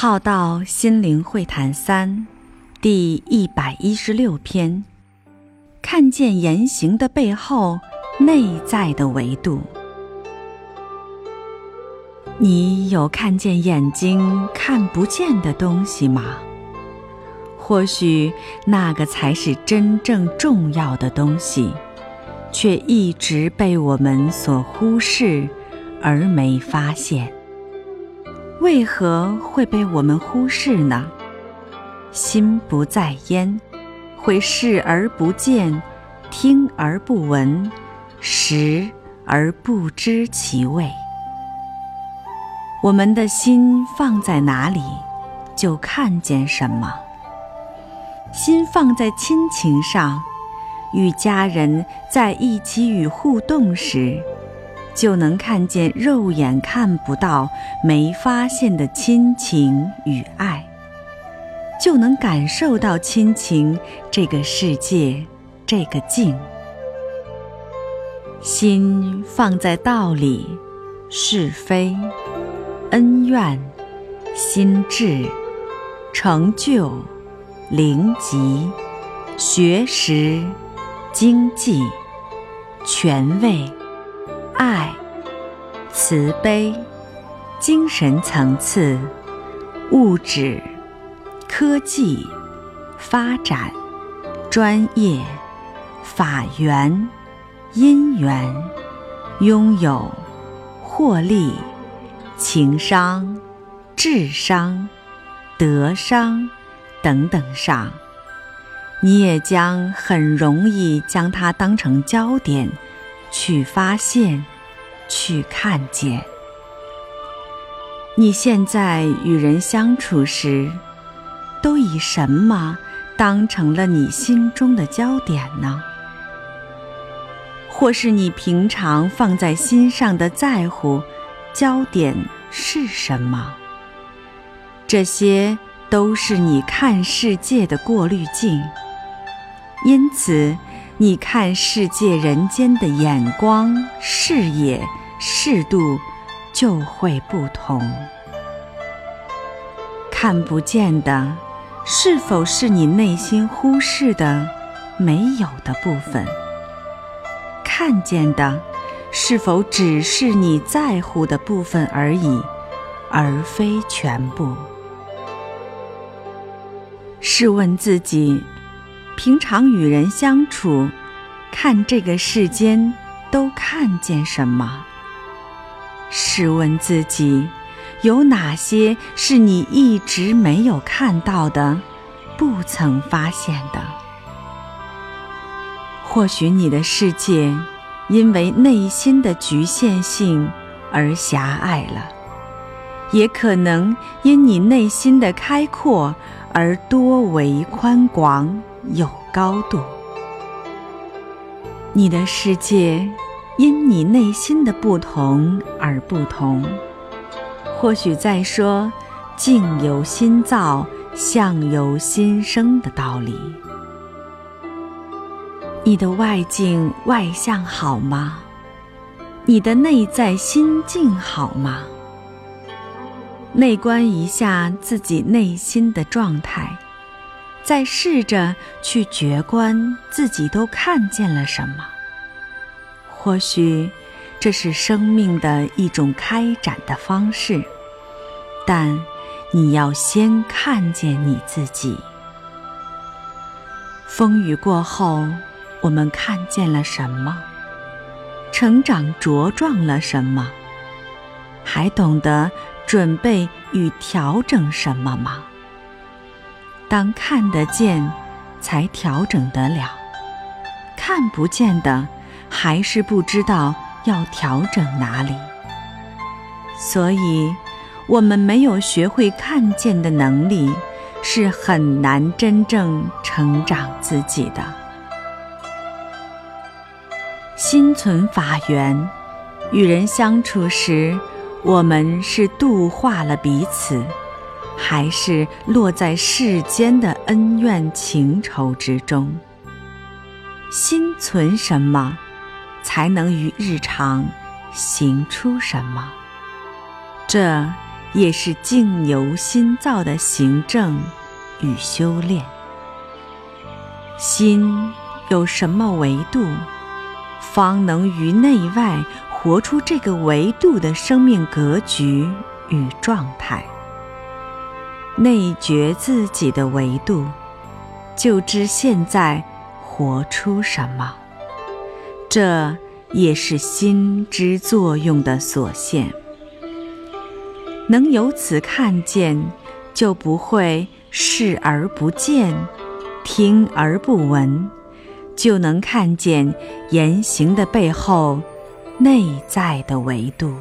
浩道心灵会谈三，第一百一十六篇：看见言行的背后内在的维度。你有看见眼睛看不见的东西吗？或许那个才是真正重要的东西，却一直被我们所忽视，而没发现。为何会被我们忽视呢？心不在焉，会视而不见，听而不闻，食而不知其味。我们的心放在哪里，就看见什么。心放在亲情上，与家人在一起与互动时。就能看见肉眼看不到、没发现的亲情与爱，就能感受到亲情这个世界、这个境。心放在道理、是非、恩怨、心智、成就、灵吉、学识、经济、权位。爱、慈悲、精神层次、物质、科技、发展、专业、法源、因缘、拥有、获利、情商、智商、德商等等上，你也将很容易将它当成焦点。去发现，去看见。你现在与人相处时，都以什么当成了你心中的焦点呢？或是你平常放在心上的在乎焦点是什么？这些都是你看世界的过滤镜。因此。你看世界人间的眼光、视野、视度就会不同。看不见的，是否是你内心忽视的、没有的部分？看见的，是否只是你在乎的部分而已，而非全部？试问自己。平常与人相处，看这个世间都看见什么？试问自己，有哪些是你一直没有看到的，不曾发现的？或许你的世界因为内心的局限性而狭隘了，也可能因你内心的开阔而多为宽广。有高度，你的世界因你内心的不同而不同。或许在说“境由心造，相由心生”的道理。你的外境外向好吗？你的内在心境好吗？内观一下自己内心的状态。再试着去觉观自己都看见了什么。或许这是生命的一种开展的方式，但你要先看见你自己。风雨过后，我们看见了什么？成长茁壮了什么？还懂得准备与调整什么吗？当看得见，才调整得了；看不见的，还是不知道要调整哪里。所以，我们没有学会看见的能力，是很难真正成长自己的。心存法缘，与人相处时，我们是度化了彼此。还是落在世间的恩怨情仇之中。心存什么，才能于日常行出什么？这也是境由心造的行正与修炼。心有什么维度，方能于内外活出这个维度的生命格局与状态。内觉自己的维度，就知现在活出什么。这也是心之作用的所现。能由此看见，就不会视而不见。听而不闻，就能看见言行的背后内在的维度。